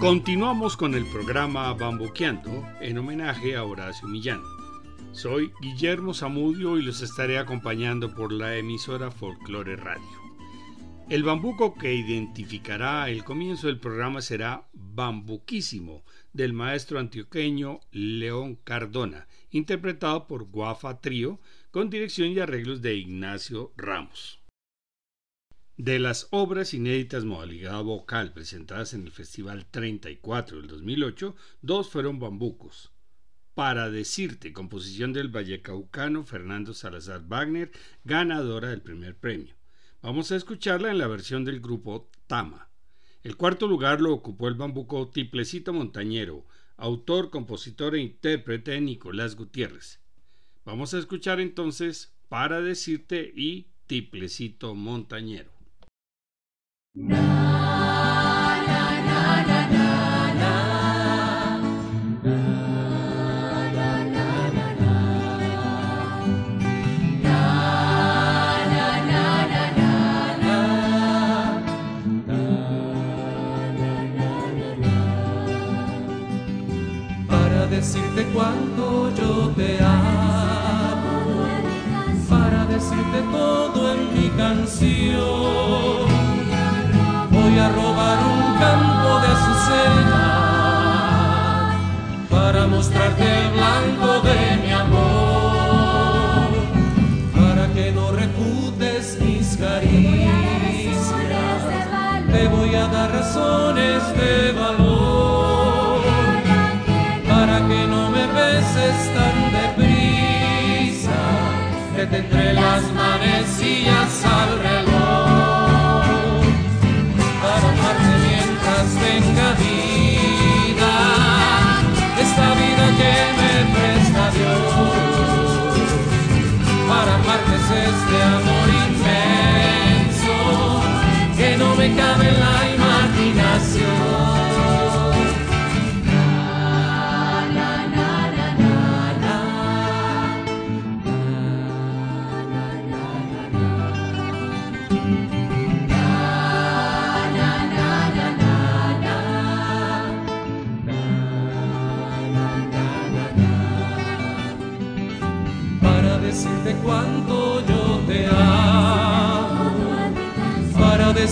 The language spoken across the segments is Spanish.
Continuamos con el programa Bambuqueando en homenaje a Horacio Millán. Soy Guillermo Zamudio y los estaré acompañando por la emisora Folklore Radio. El bambuco que identificará el comienzo del programa será Bambuquísimo del maestro antioqueño León Cardona, interpretado por Guafa Trío con dirección y arreglos de Ignacio Ramos. De las obras inéditas modalidad vocal presentadas en el Festival 34 del 2008, dos fueron bambucos. Para decirte, composición del vallecaucano Fernando Salazar Wagner, ganadora del primer premio. Vamos a escucharla en la versión del grupo Tama. El cuarto lugar lo ocupó el bambuco Tiplecito Montañero, autor, compositor e intérprete Nicolás Gutiérrez. Vamos a escuchar entonces Para decirte y Tiplecito Montañero. Para mostrarte el blanco de mi amor, para que no refutes mis caricias. Te voy a dar razones de valor, para que no me beses tan deprisa, que tendré las manecillas al reloj este amor inmenso que no me cabe en la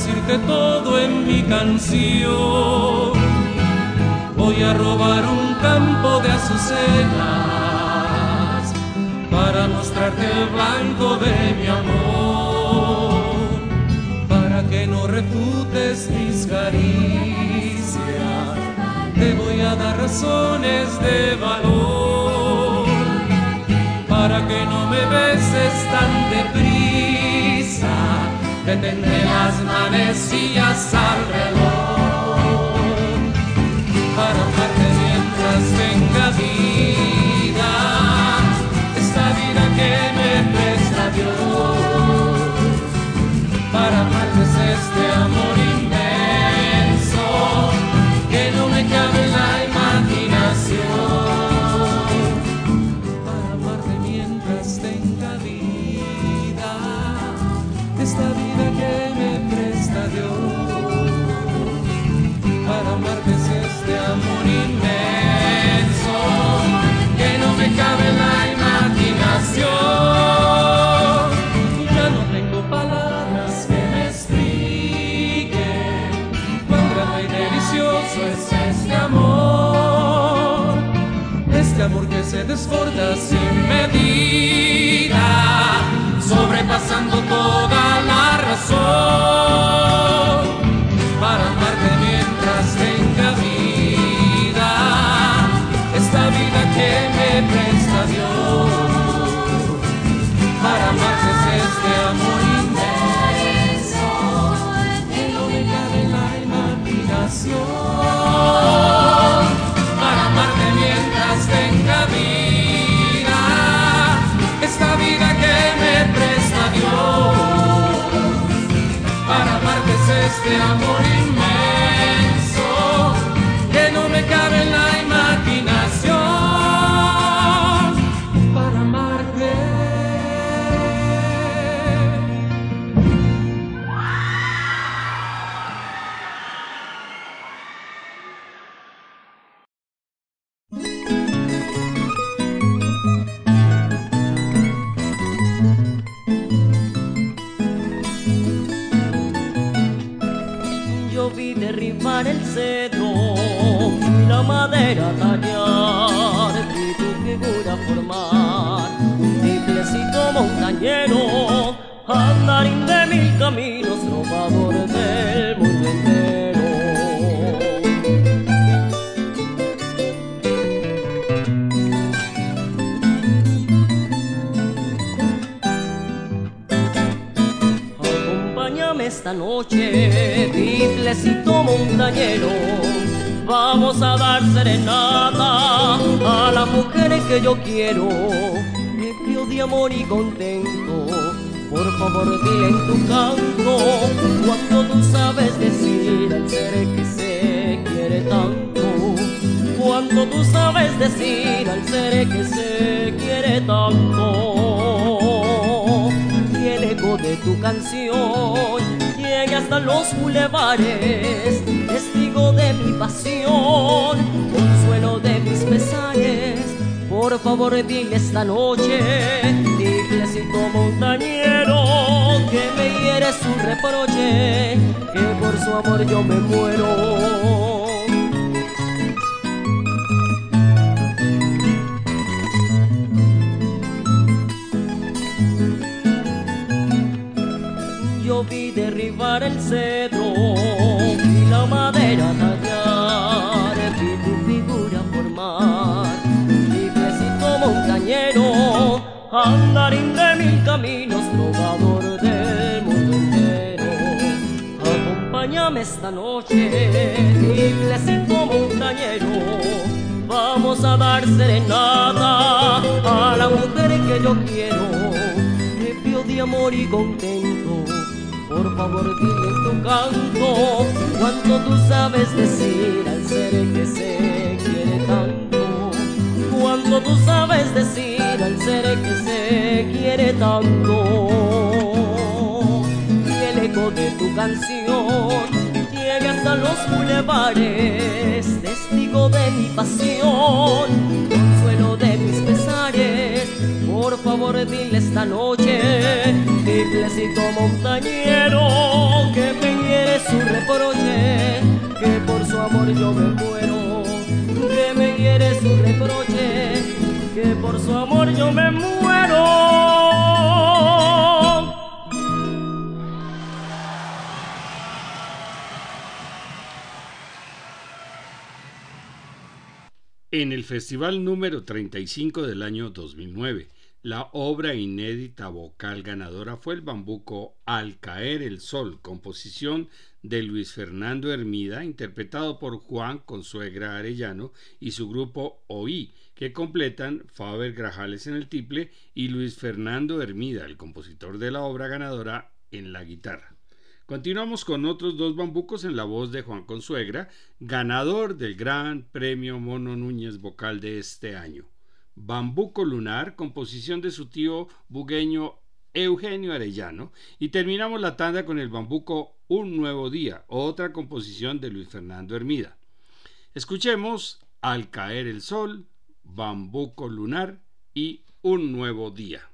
decirte todo en mi canción. Voy a robar un campo de azucenas para mostrarte el blanco de mi amor, para que no refutes mis caricias. Te voy a dar razones de valor para que no me beses tan deprisa, tendré las manecillas al derribar el cedro y la madera tallar y tu figura formar. Triplecito montañero, andarín de mil caminos, trovador del mundo entero. Acompáñame esta noche, triplecito montañero. Vamos a dar serenata a la mujer que yo quiero, ebrio de amor y contento. Por favor, dile en tu canto cuando tú sabes decir al ser que se quiere tanto. Cuando tú sabes decir al ser que se quiere tanto. Y el eco de tu canción llega hasta los bulevares, testigo de mi pasión, consuelo de mis pesares. Por favor, dile esta noche, diclecito montañero, que me hiere su reproche, que por su amor yo me muero. Derribar el cedro y la madera tallar, vi tu figura formar, librecito montañero, andarín de mil caminos, trovador del mundo entero. Acompáñame esta noche, librecito montañero, vamos a dar serenata a la mujer que yo quiero ebrio de amor y contento. Por favor, dile tu canto cuánto tú sabes decir al ser que se quiere tanto. Cuánto tú sabes decir al ser que se quiere tanto. Y el eco de tu canción llega hasta los bulevares, testigo de mi pasión, consuelo de mis pesares. Por favor, dile esta noche, montañero, que me hiere su reproche, que por su amor yo me muero. Que me hiere su reproche, que por su amor yo me muero. En el festival número 35 del año 2009, la obra inédita vocal ganadora fue el bambuco Al caer el sol, composición de Luis Fernando Hermida, interpretado por Juan Consuegra Arellano y su grupo Oí, que completan Faber Grajales en el tiple y Luis Fernando Hermida, el compositor de la obra ganadora, en la guitarra. Continuamos con otros dos bambucos en la voz de Juan Consuegra, ganador del Gran Premio Mono Núñez Vocal de este año. Bambuco Lunar, composición de su tío bugueño Eugenio Arellano, y terminamos la tanda con el bambuco Un Nuevo Día, otra composición de Luis Fernando Hermida. Escuchemos Al caer el sol, Bambuco Lunar y Un Nuevo Día.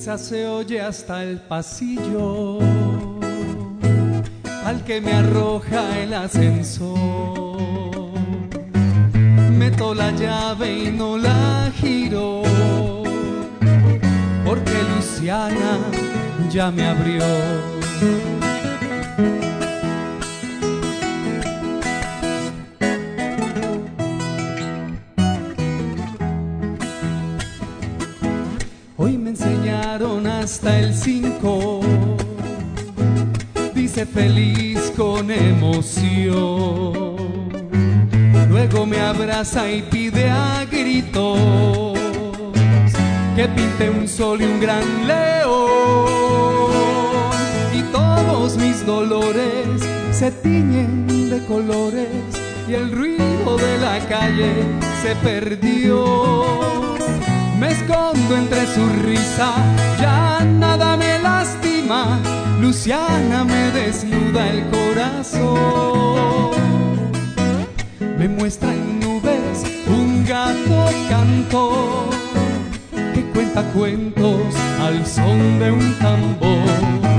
Se oye hasta el pasillo al que me arroja el ascensor. Meto la llave y no la giro porque Luciana ya me abrió. Hasta el 5. Dice feliz con emoción. Luego me abraza y pide a gritos que pinte un sol y un gran león. Y todos mis dolores se tiñen de colores y el ruido de la calle se perdió. Escondo entre su risa, ya nada me lastima, Luciana me desnuda el corazón. Me muestra en nubes un gato cantor que cuenta cuentos al son de un tambor.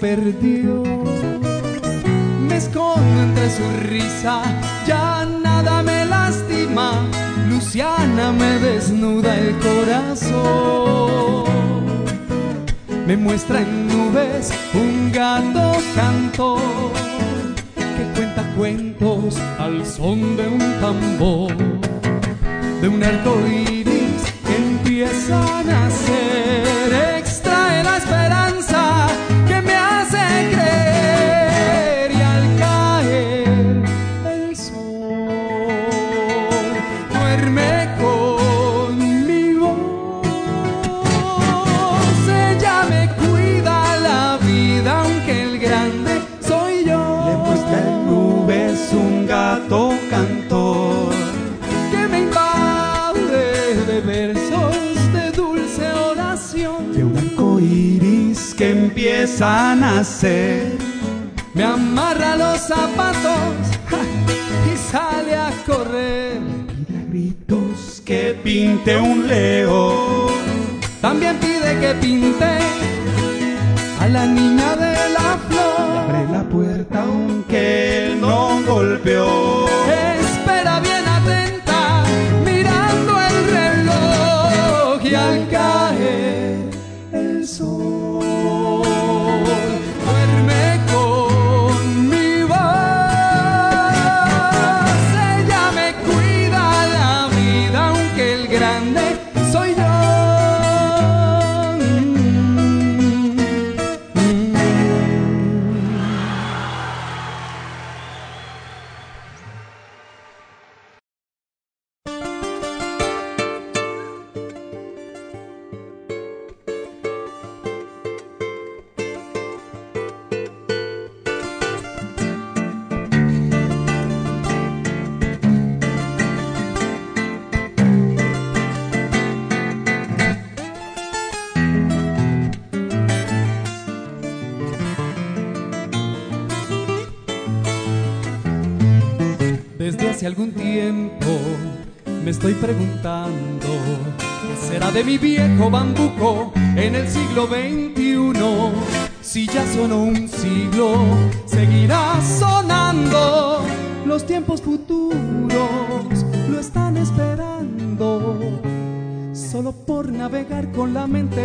Perdió. Me escondo entre su risa, ya nada me lastima. Luciana me desnuda el corazón. Me muestra en nubes un gato cantor que cuenta cuentos al son de un tambor, de un arco a nacer. Me amarra los zapatos y sale a correr. Pide gritos que pinte un león. También pide que pinte a la niña de la flor. Abre la puerta aunque no golpeó.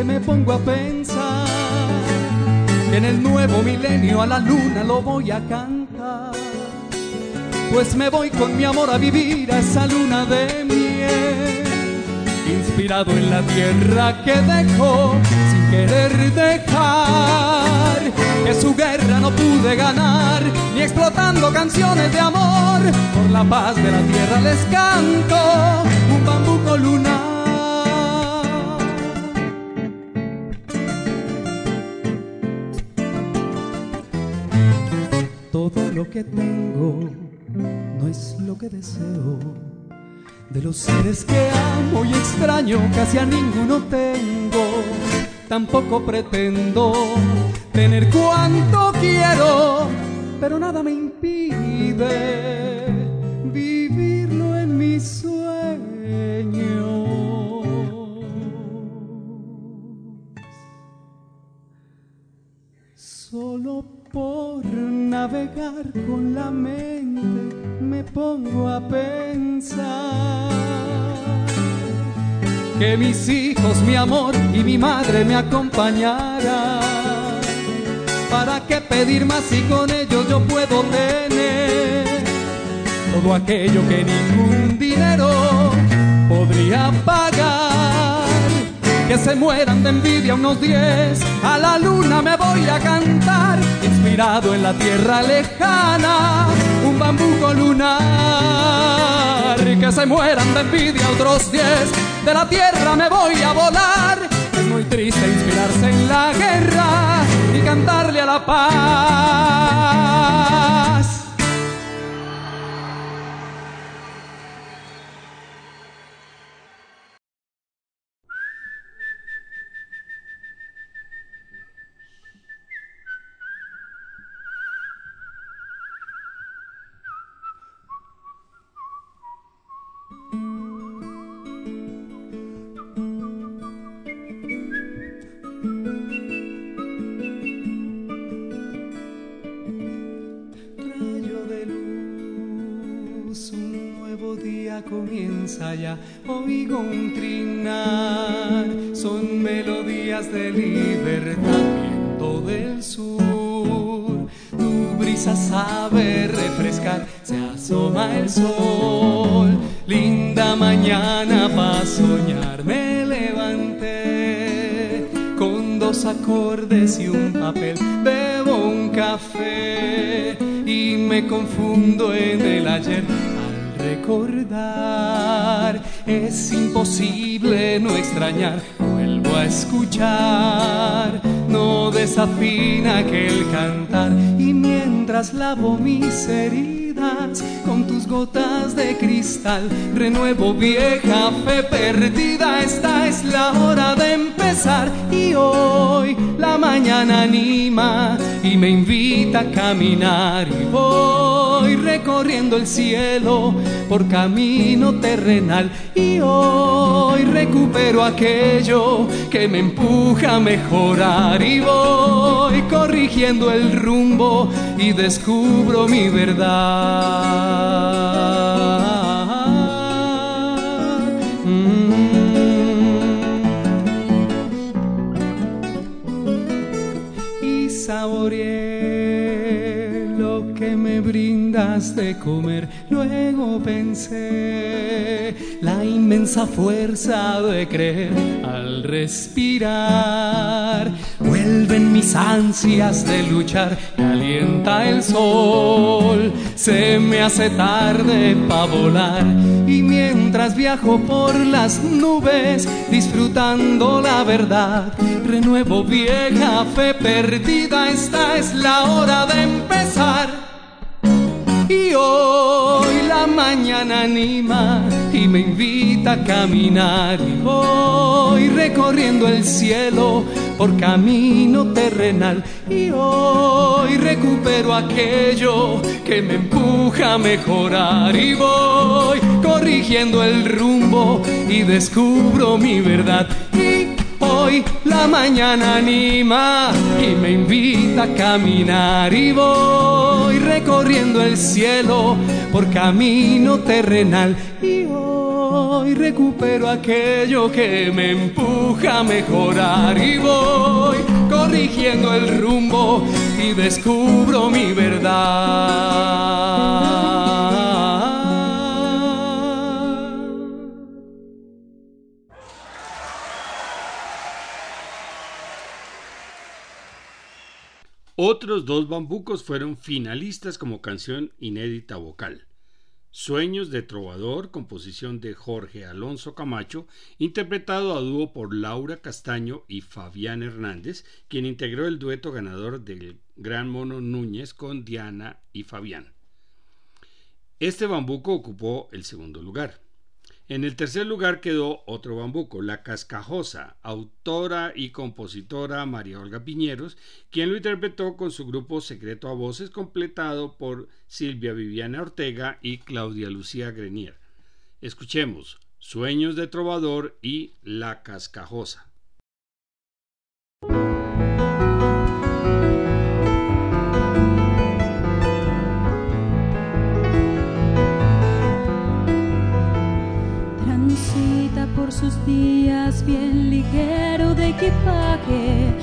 Me pongo a pensar que en el nuevo milenio a la luna lo voy a cantar pues me voy con mi amor a vivir a esa luna de miel. Inspirado en la tierra que dejó sin querer dejar, que su guerra no pude ganar, ni explotando canciones de amor, por la paz de la tierra les canto un bambuco lunar. Lo que tengo no es lo que deseo. De los seres que amo y extraño, casi a ninguno tengo. Tampoco pretendo tener cuanto quiero, pero nada me impide navegar con la mente me pongo a pensar que mis hijos, mi amor y mi madre me acompañaran ¿Para qué pedir más si con ellos yo puedo tener todo aquello que ningún dinero podría pagar? Que se mueran de envidia unos diez, a la luna me voy a cantar, inspirado en la tierra lejana, un bambuco lunar. Que se mueran de envidia otros diez, de la tierra me voy a volar. Es muy triste inspirarse en la guerra y cantarle a la paz. Ya, oigo un trinar, son melodías de libertad, viento del sur, tu brisa sabe refrescar, se asoma el sol, linda mañana para soñar, me levanté con dos acordes y un papel, bebo un café. Y me confundo en el ayer recordar. Es imposible no extrañar, vuelvo a escuchar. No desafina aquel cantar y mientras lavo mis heridas con tus gotas de cristal, renuevo vieja fe perdida. Esta es la hora de empezar y hoy la mañana anima y me invita a caminar y voy recorriendo el cielo por camino terrenal y hoy recupero aquello que me empuja a mejorar y voy corrigiendo el rumbo y descubro mi verdad. Mm. De comer. Luego pensé la inmensa fuerza de creer al respirar. Vuelven mis ansias de luchar, calienta el sol. Se me hace tarde para volar y mientras viajo por las nubes, disfrutando la verdad, renuevo vieja fe perdida. Esta es la hora de empezar. Y hoy la mañana anima y me invita a caminar. Y voy recorriendo el cielo por camino terrenal. Y hoy recupero aquello que me empuja a mejorar. Y voy corrigiendo el rumbo y descubro mi verdad la mañana anima y me invita a caminar y voy recorriendo el cielo por camino terrenal y hoy recupero aquello que me empuja a mejorar y voy corrigiendo el rumbo y descubro mi verdad. Otros dos bambucos fueron finalistas como canción inédita vocal. Sueños de Trovador, composición de Jorge Alonso Camacho, interpretado a dúo por Laura Castaño y Fabián Hernández, quien integró el dueto ganador del Gran Mono Núñez con Diana y Fabián. Este bambuco ocupó el segundo lugar. En el tercer lugar quedó otro bambuco, La Cascajosa, autora y compositora María Olga Piñeros, quien lo interpretó con su grupo Secreto a Voces, completado por Silvia Viviana Ortega y Claudia Lucía Grenier. Escuchemos Sueños de Trovador y La Cascajosa. Sus días bien ligero de equipaje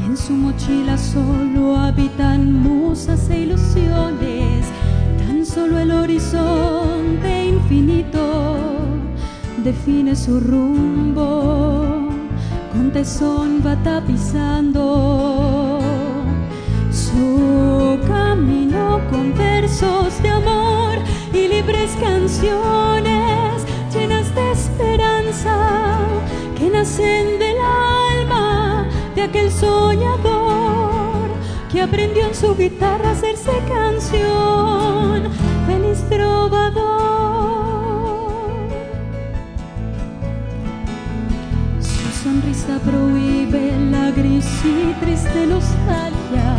y en su mochila solo habitan musas e ilusiones, tan solo el horizonte infinito define su rumbo, con tesón va tapizando su camino con versos de amor y libres canciones esperanza que nacen del alma de aquel soñador que aprendió en su guitarra a hacerse canción. Feliz trovador. Su sonrisa prohíbe la gris y triste nostalgia.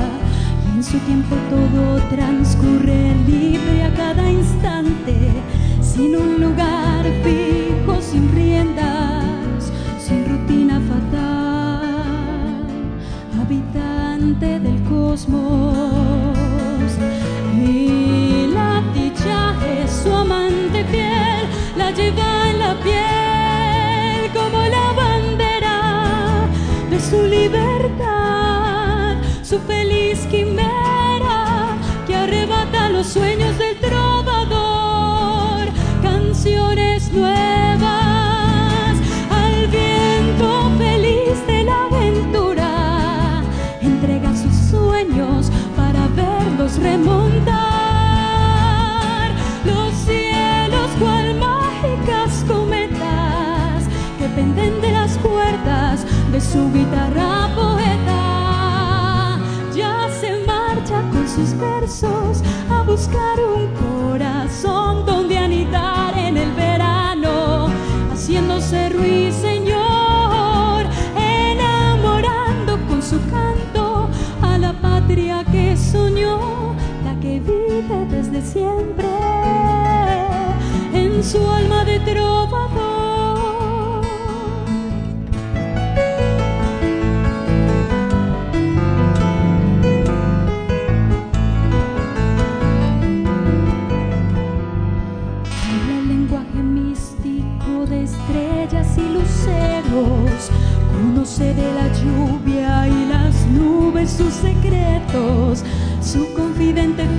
Y en su tiempo todo transcurre libre a cada instante, sin un lugar fijo, sin riendas, sin rutina fatal, habitante del cosmos. Y la dicha es su amante fiel, la lleva en la piel como la bandera de su libertad, su feliz quimera que arrebata los sueños del cuerdas de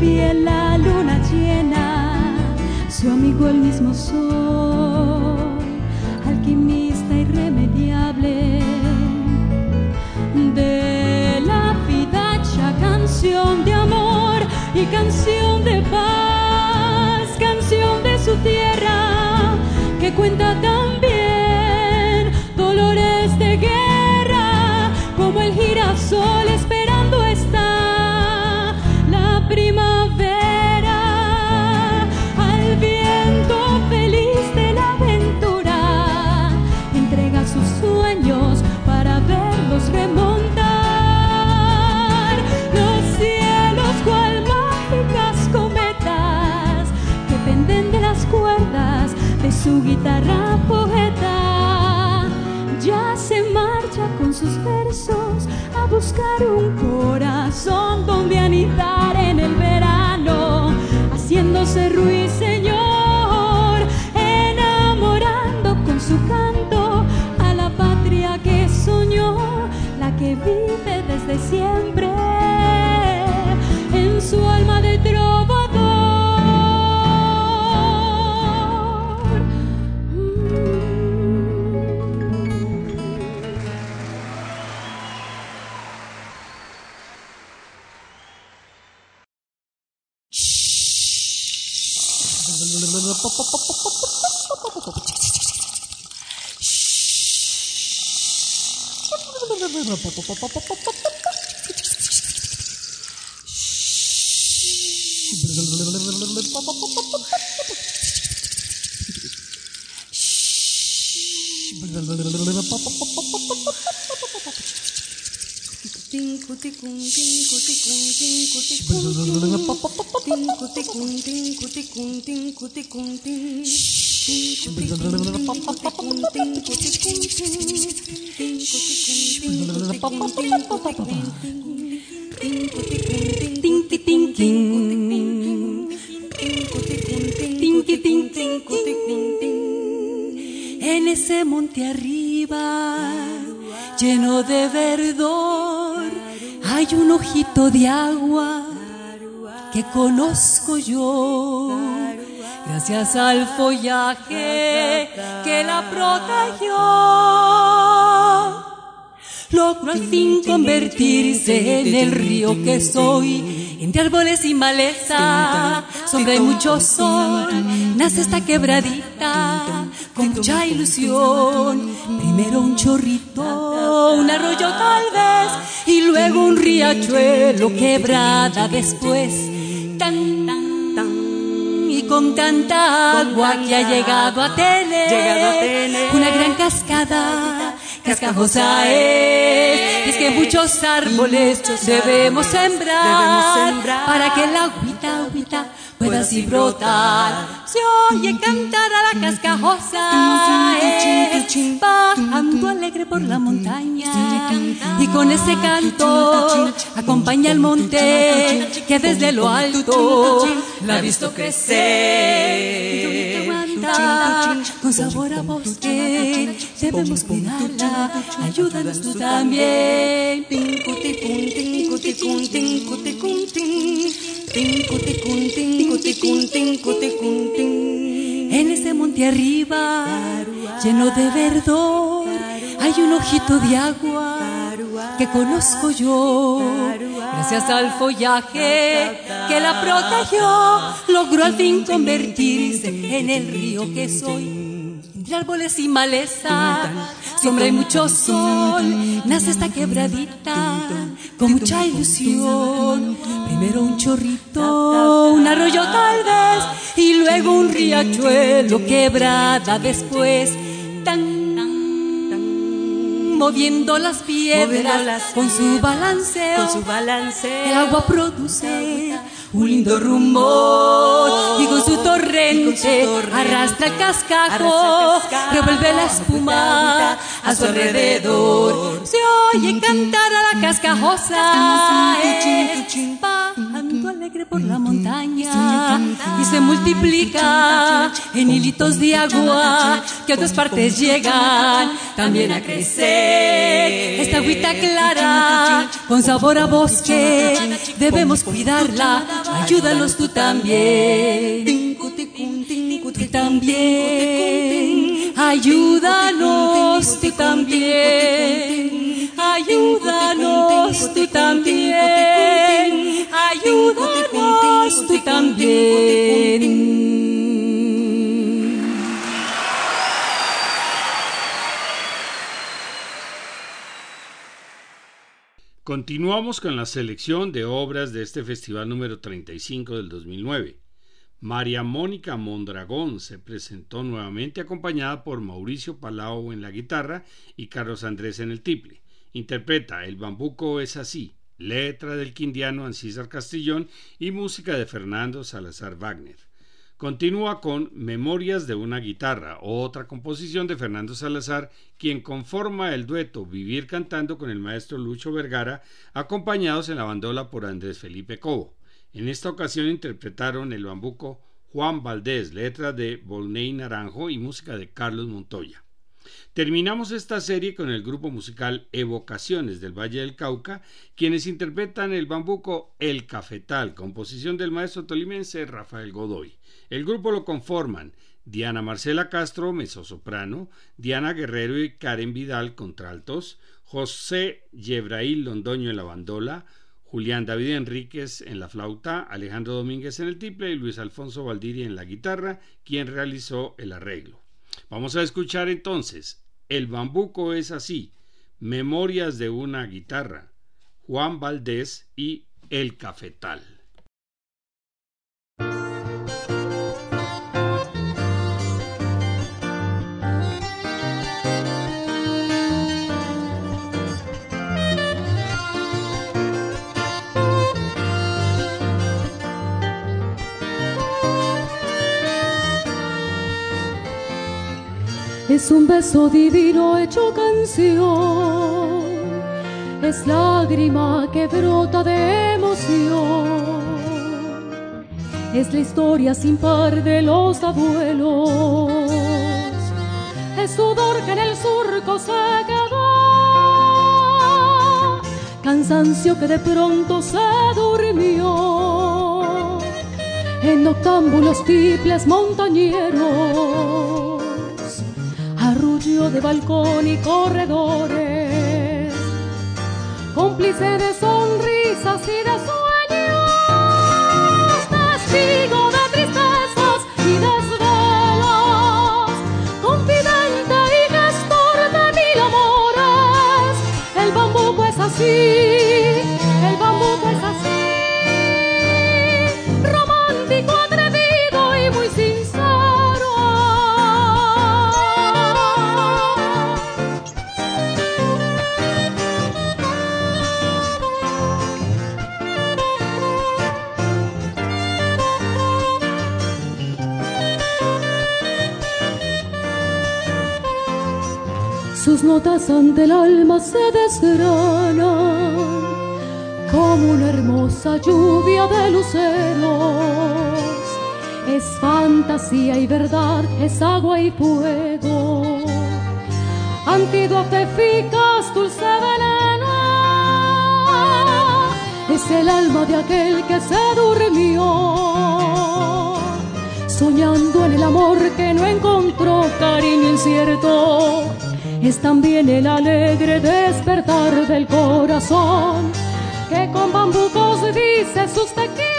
fiel, la luna llena. Su amigo el mismo sol. Alquimista irremediable. De la vida canción de amor y canción de paz, vive desde siempre pop pop pop pop pop ting kutikung ting kutikung ting kutikung ting kutikung ting kutikung ting En ese monte arriba, lleno de verdor, hay un ojito de agua que conozco yo. Gracias al follaje que la protegió, logró al fin convertirse en el río que soy. Entre árboles y maleza, sombra mucho sol, nace esta quebradita con mucha ilusión. Primero un chorrito, un arroyo tal vez, y luego un riachuelo quebrada después. Tan, tan, y con tanta agua que ha llegado a tener, una gran cascada. Cascajosa es, es que muchos árboles debemos sembrar, para que la agüita, agüita pueda así brotar. Se oye cantar a la cascajosa, es, bajando alegre por la montaña. Y con ese canto acompaña el monte que desde lo alto la ha visto crecer. Con sabor a bosque debemos cuidarla, ayúdanos tú también. En ese monte arriba, lleno de verdor, hay un ojito de agua que conozco yo. Gracias al follaje que la protegió, logró al fin convertirse en el río que soy. Entre árboles y maleza, sombra y mucho sol, nace esta quebradita con mucha ilusión. Primero un chorrito, un arroyo tal vez, y luego un riachuelo quebrada después. Tan, moviendo las piedras con su balanceo, con su balanceo. el agua produce un lindo rumor y con su torrente arrastra el cascajo, revuelve la espuma a su alrededor. Se oye cantar a la cascajosa, eh, alegre por la montaña y se multiplica en hilitos de agua que a otras partes llegan también a crecer. Esta agüita clara con sabor a bosque debemos cuidarla ayúdanos tú también. Tú también, ayúdanos tú también. Ayúdanos tú también. Continuamos con la selección de obras de este festival número 35 del 2009. María Mónica Mondragón se presentó nuevamente acompañada por Mauricio Palau en la guitarra y Carlos Andrés en el tiple. Interpreta El bambuco es así, letra del quindiano Ancísar Castellón y música de Fernando Salazar Wagner. Continúa con Memorias de una guitarra, otra composición de Fernando Salazar, quien conforma el dueto Vivir cantando con el maestro Lucho Vergara, acompañados en la bandola por Andrés Felipe Cobo. En esta ocasión interpretaron el bambuco Juan Valdés, letra de Volney Naranjo y música de Carlos Montoya. Terminamos esta serie con el grupo musical Evocaciones del Valle del Cauca, quienes interpretan el bambuco El Cafetal, composición del maestro tolimense Rafael Godoy. El grupo lo conforman Diana Marcela Castro, mezzosoprano, Diana Guerrero y Karen Vidal, contraltos, José Yebrail Londoño en la bandola, Julián David Enríquez en la flauta, Alejandro Domínguez en el tiple y Luis Alfonso Valdiri en la guitarra, quien realizó el arreglo. Vamos a escuchar entonces El bambuco es así, Memorias de una guitarra, Juan Valdés y El Cafetal. Es un beso divino hecho canción, es lágrima que brota de emoción, es la historia sin par de los abuelos, es sudor que en el surco se quedó, cansancio que de pronto se durmió. En noctámbulos tiples montañeros, de balcón y corredores, cómplice de sonrisas y de ante el alma se desgranan como una hermosa lluvia de luceros. Es fantasía y verdad, es agua y fuego. Antídoto eficaz, dulce veneno. Es el alma de aquel que se durmió soñando en el amor que no encontró cariño incierto. Es también el alegre despertar del corazón que con bambucos dice sus te quiero.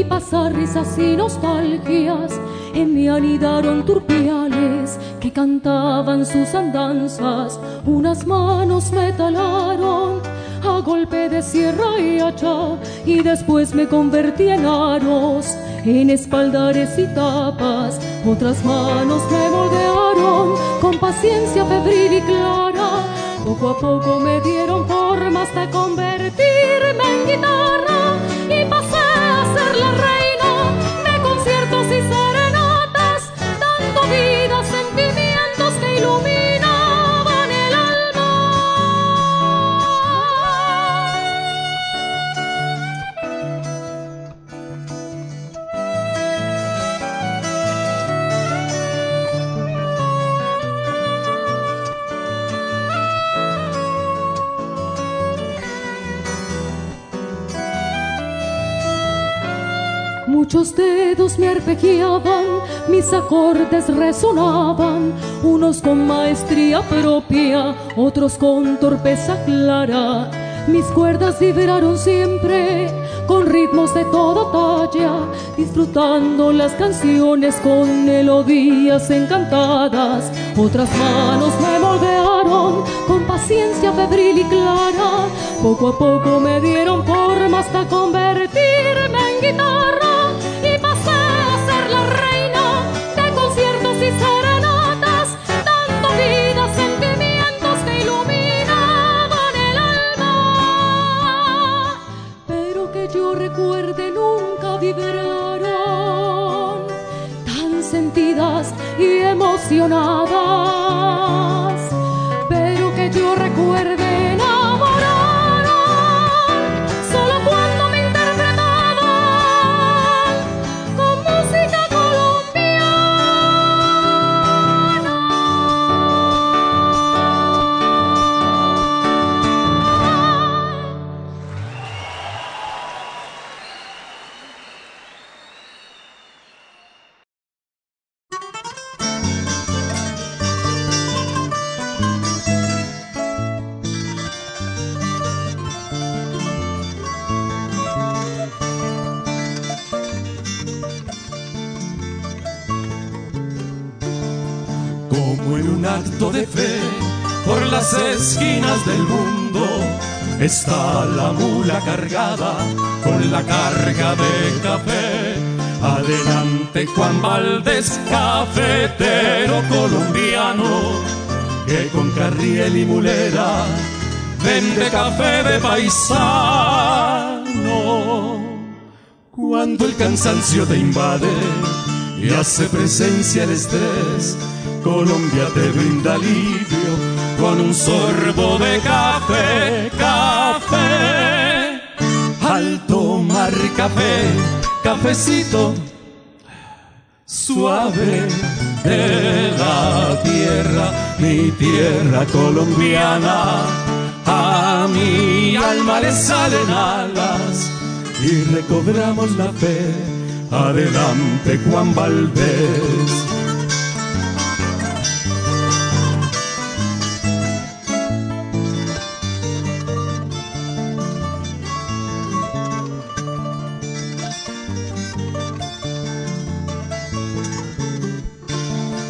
Vi pasar risas y nostalgias, en mí anidaron turpiales que cantaban sus andanzas, unas manos me talaron a golpe de sierra y hacha, y después me convertí en aros, en espaldares y tapas, otras manos me moldearon con paciencia febril y clara, poco a poco me dieron forma hasta convertirme en guitarra Muchos dedos me arpegiaban, mis acordes resonaban, unos con maestría propia, otros con torpeza clara. Mis cuerdas vibraron siempre con ritmos de toda talla, disfrutando las canciones con melodías encantadas. Otras manos me moldearon con paciencia febril y clara. Poco a poco me dieron forma hasta convertirme en guitarra apasionado. Como en un acto de fe, por las esquinas del mundo está la mula cargada con la carga de café. Adelante Juan Valdés, cafetero colombiano, que con carriel y mulera vende café de paisal. Cuando el cansancio te invade y hace presencia el estrés, Colombia te brinda alivio con un sorbo de café, café. Al tomar café, cafecito suave de la tierra, mi tierra colombiana. A mi alma le salen alas y recobramos la fe. Adelante Juan Valdés.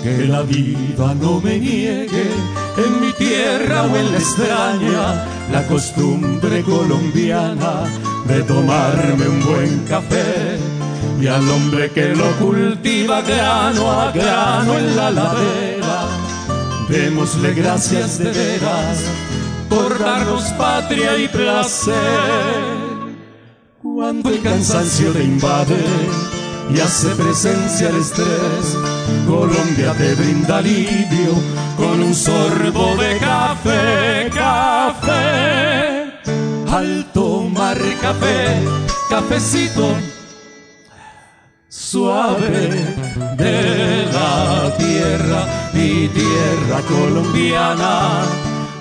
que la vida no me niegue en mi tierra o en la extraña la costumbre colombiana de tomarme un buen café y al hombre que lo cultiva grano a grano en la ladera démosle gracias de veras por darnos patria y placer cuando el cansancio te invade y hace presencia el estrés. Colombia te brinda alivio con un sorbo de café, café. Al café, cafecito suave de la tierra, mi tierra colombiana.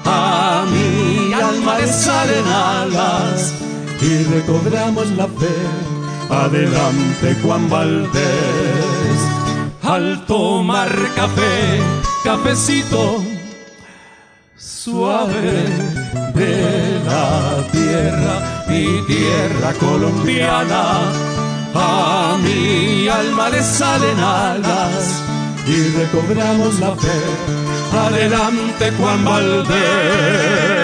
A mi alma le salen alas y recobramos la fe. Adelante Juan Valdés, al tomar café, cafecito suave de la tierra, mi tierra colombiana. A mi alma le salen alas y recobramos la fe. Adelante Juan Valdés.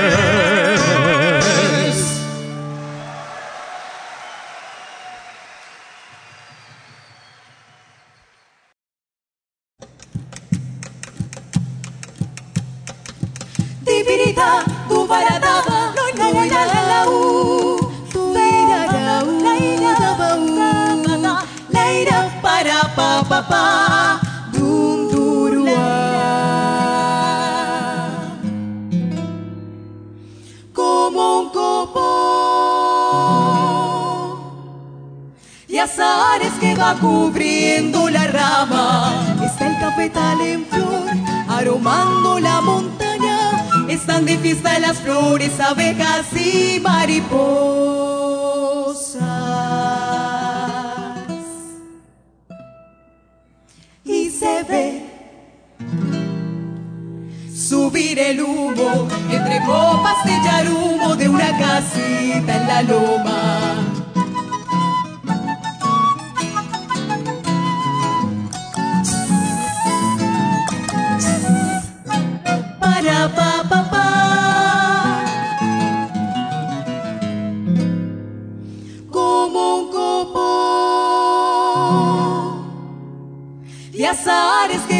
Cubriendo la rama. Está el cafetal en flor, aromando la montaña. Están de fiesta las flores, abejas y mariposas. Subir el humo entre copas de yarumo de una casita en la loma. Como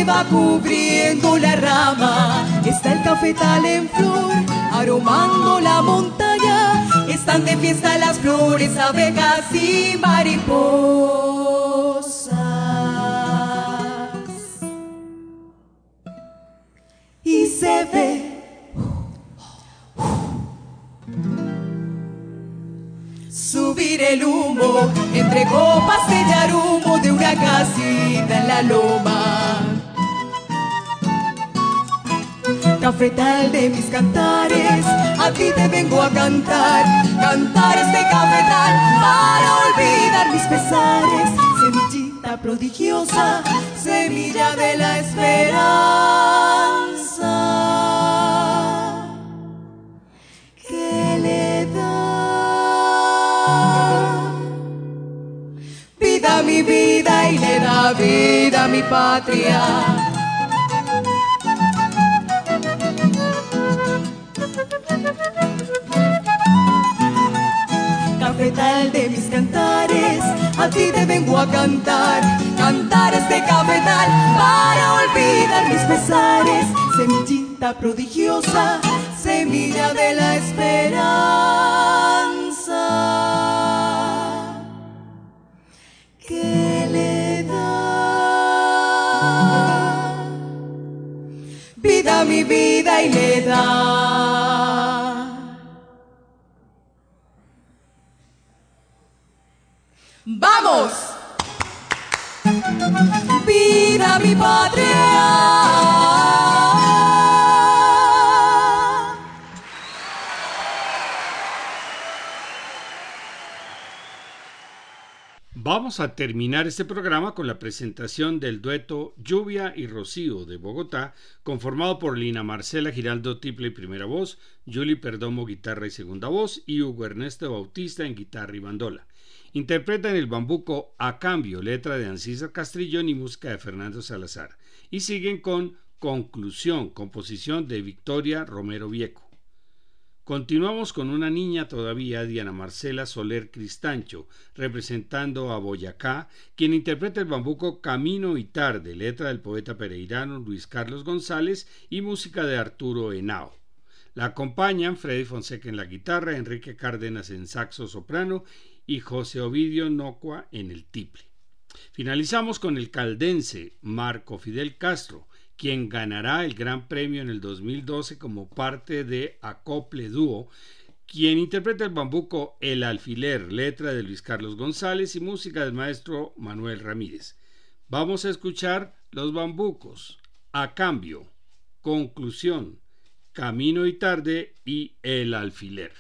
va cubriendo la rama. Está el cafetal en flor, aromando la montaña. Están de fiesta las flores, abejas y mariposas. Y se ve subir el humo entre copas de yarumo de una casita en la loma. Cafetal de mis cantares, a ti te vengo a cantar, cantar este cafetal para olvidar mis pesares. Semillita prodigiosa, semilla de la esperanza. ¿Qué le da vida mi vida y le da vida a mi patria. Cafetal de mis cantares, a ti te vengo a cantar. Cantares de cafetal para olvidar mis pesares. Semillita prodigiosa, semilla de la esperanza. Que le da vida a mi vida y le da. ¡Vamos! Mi patria. Vamos a terminar este programa con la presentación del dueto Lluvia y Rocío de Bogotá, conformado por Lina Marcela Giraldo Tiple y primera voz, Julie Perdomo guitarra y segunda voz y Hugo Ernesto Bautista en guitarra y bandola. Interpretan el bambuco A Cambio, letra de Ancisa Castrillón y música de Fernando Salazar. Y siguen con Conclusión, composición de Victoria Romero Vieco. Continuamos con una niña todavía, Diana Marcela Soler Cristancho, representando a Boyacá, quien interpreta el bambuco Camino y Tarde, letra del poeta pereirano Luis Carlos González y música de Arturo Henao. La acompañan Freddy Fonseca en la guitarra, Enrique Cárdenas en saxo soprano y José Ovidio Nocua en el tiple. Finalizamos con el caldense Marco Fidel Castro, quien ganará el Gran Premio en el 2012 como parte de Acople Dúo, quien interpreta el bambuco El Alfiler, letra de Luis Carlos González y música del maestro Manuel Ramírez. Vamos a escuchar los bambucos, a cambio, conclusión, camino y tarde y el alfiler.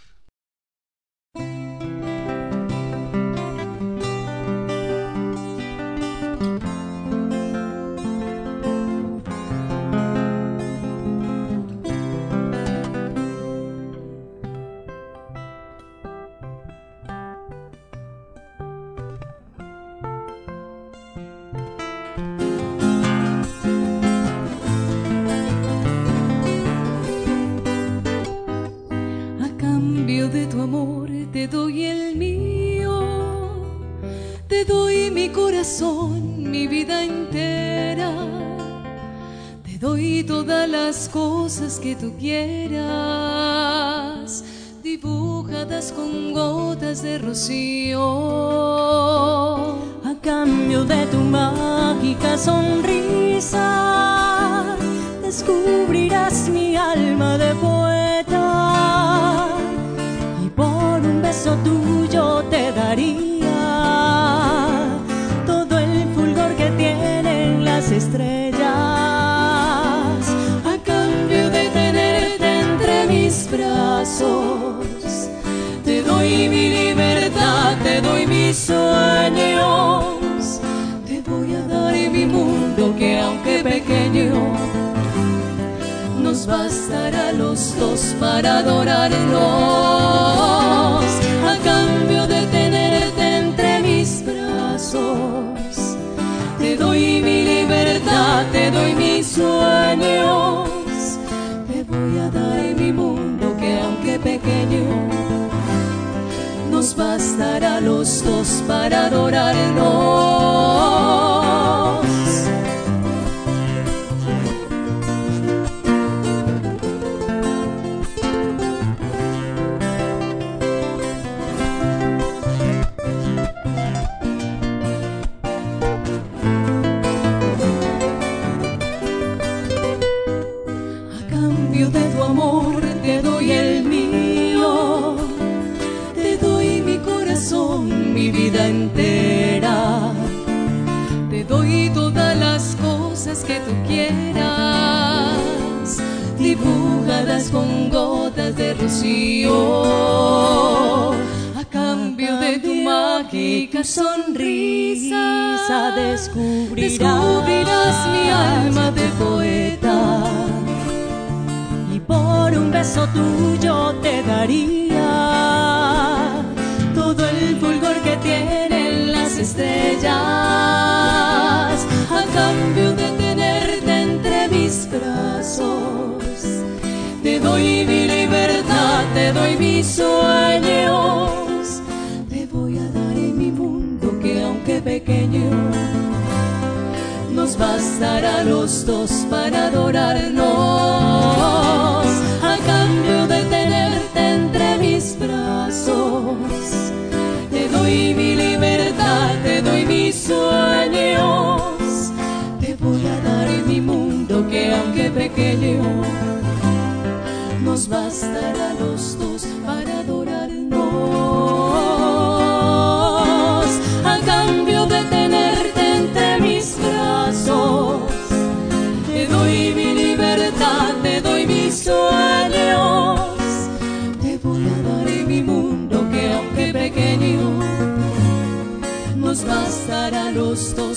Corazón, mi vida entera, te doy todas las cosas que tú quieras, dibujadas con gotas de rocío. A cambio de tu mágica sonrisa, descubrirás mi alma de poeta un beso tuyo te daría Te doy mi libertad, te doy mis sueños, te voy a dar mi mundo que aunque pequeño nos bastará los dos para adorarnos. A cambio de tenerte entre mis brazos. Te doy mi libertad, te doy mis sueños, te voy a dar mi mundo pequeño, nos bastará los dos para adorarnos. Descubrirás, pequeño, nos bastará los dos para adorarnos. A cambio de tenerte entre mis brazos, te doy mi libertad, te doy mis sueños. Te voy a dar mi mundo que aunque pequeño, nos bastará los dos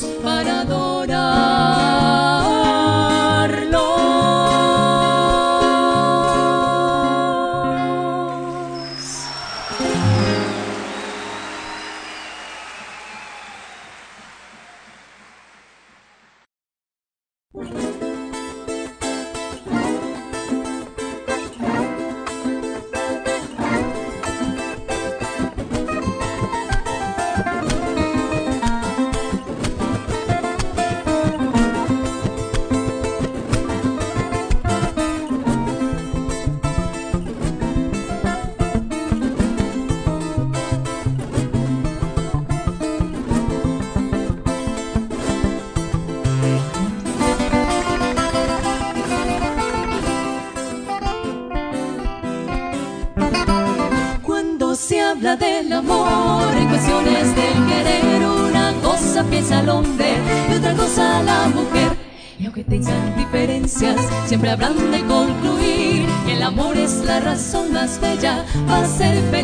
siempre habrán de concluir que el amor es la razón más bella para ser feliz.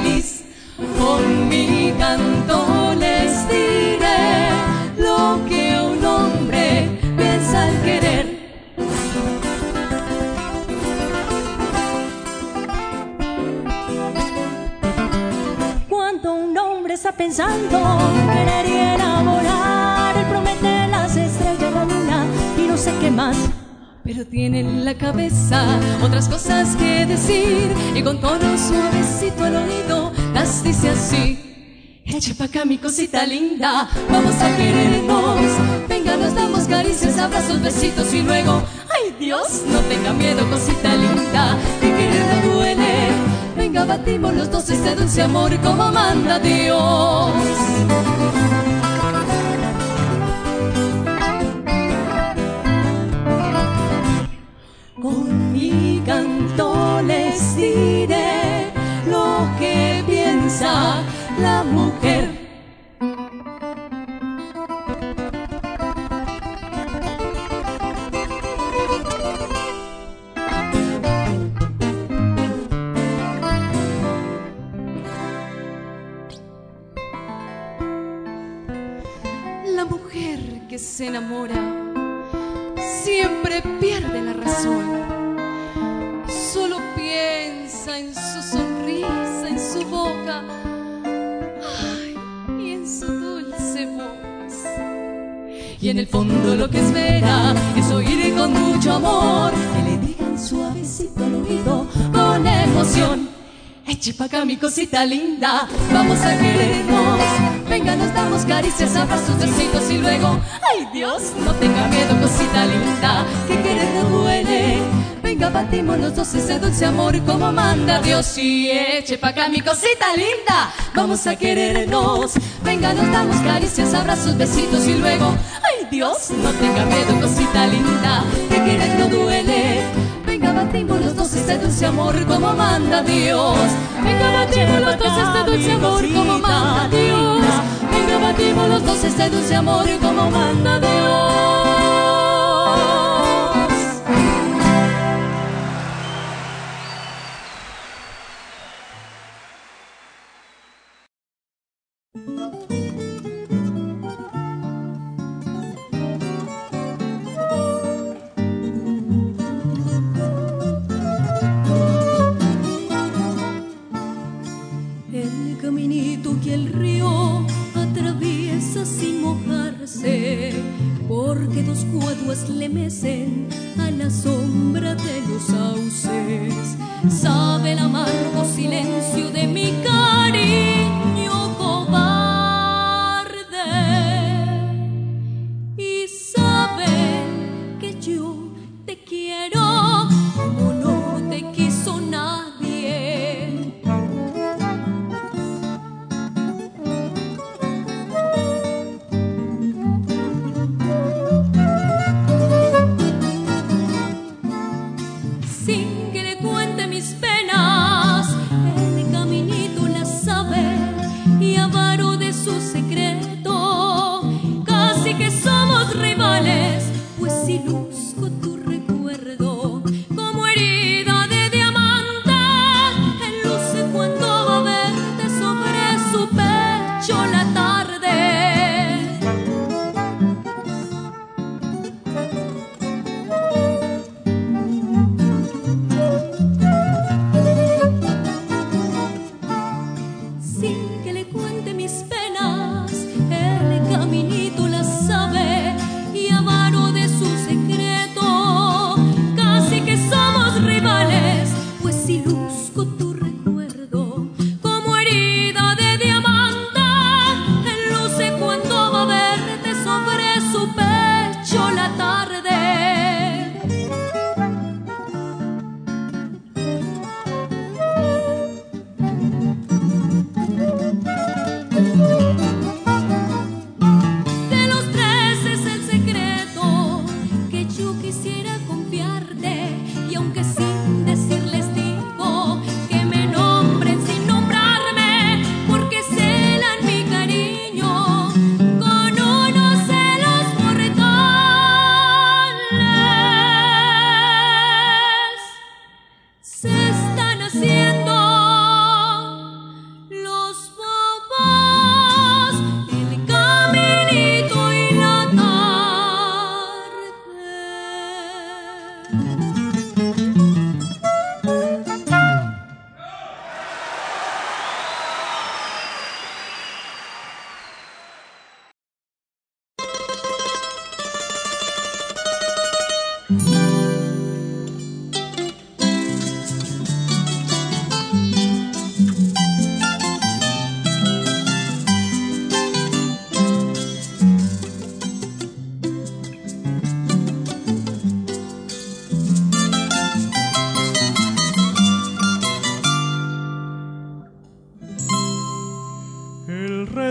Pero tiene en la cabeza otras cosas que decir y con tono suavecito al oído las dice así. Eche pa' acá mi cosita linda, vamos a querernos. Venga, nos damos caricias, abrazos, besitos y luego, ay Dios, no tenga miedo, cosita linda, que querer no duele. Venga, batimos los dos este dulce amor como manda Dios. Con mi canto les diré lo que piensa la mujer. La mujer que se enamora siempre pierde la razón. Y en el fondo lo que espera es oír con mucho amor que le digan suavecito al oído con emoción. Eche pa' acá mi cosita linda, vamos a querernos. Venga, nos damos caricias, abrazos, besitos y luego, ay Dios, no tenga miedo, cosita linda, que querer no duele. Venga, batimos los dos ese dulce amor como manda Dios y eche pa' acá mi cosita linda, vamos a querernos. Venga, nos damos caricias, abrazos, besitos y luego, Dios, no tenga miedo, cosita linda, que querer no duele. Venga, batimos los dos este dulce amor como manda Dios. Venga, batimos los dos este dulce amor como manda Dios. Venga, batimos los dos este dulce amor como manda Dios.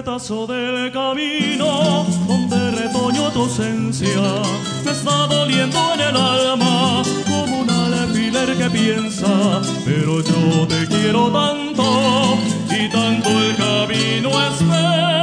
retazo del camino donde retoño tu ausencia. Me está doliendo en el alma como un alfiler que piensa, pero yo te quiero tanto y tanto el camino es espera.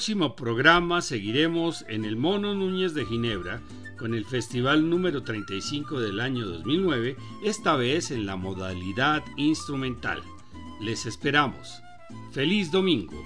próximo programa seguiremos en el Mono Núñez de Ginebra con el festival número 35 del año 2009, esta vez en la modalidad instrumental. Les esperamos. Feliz domingo.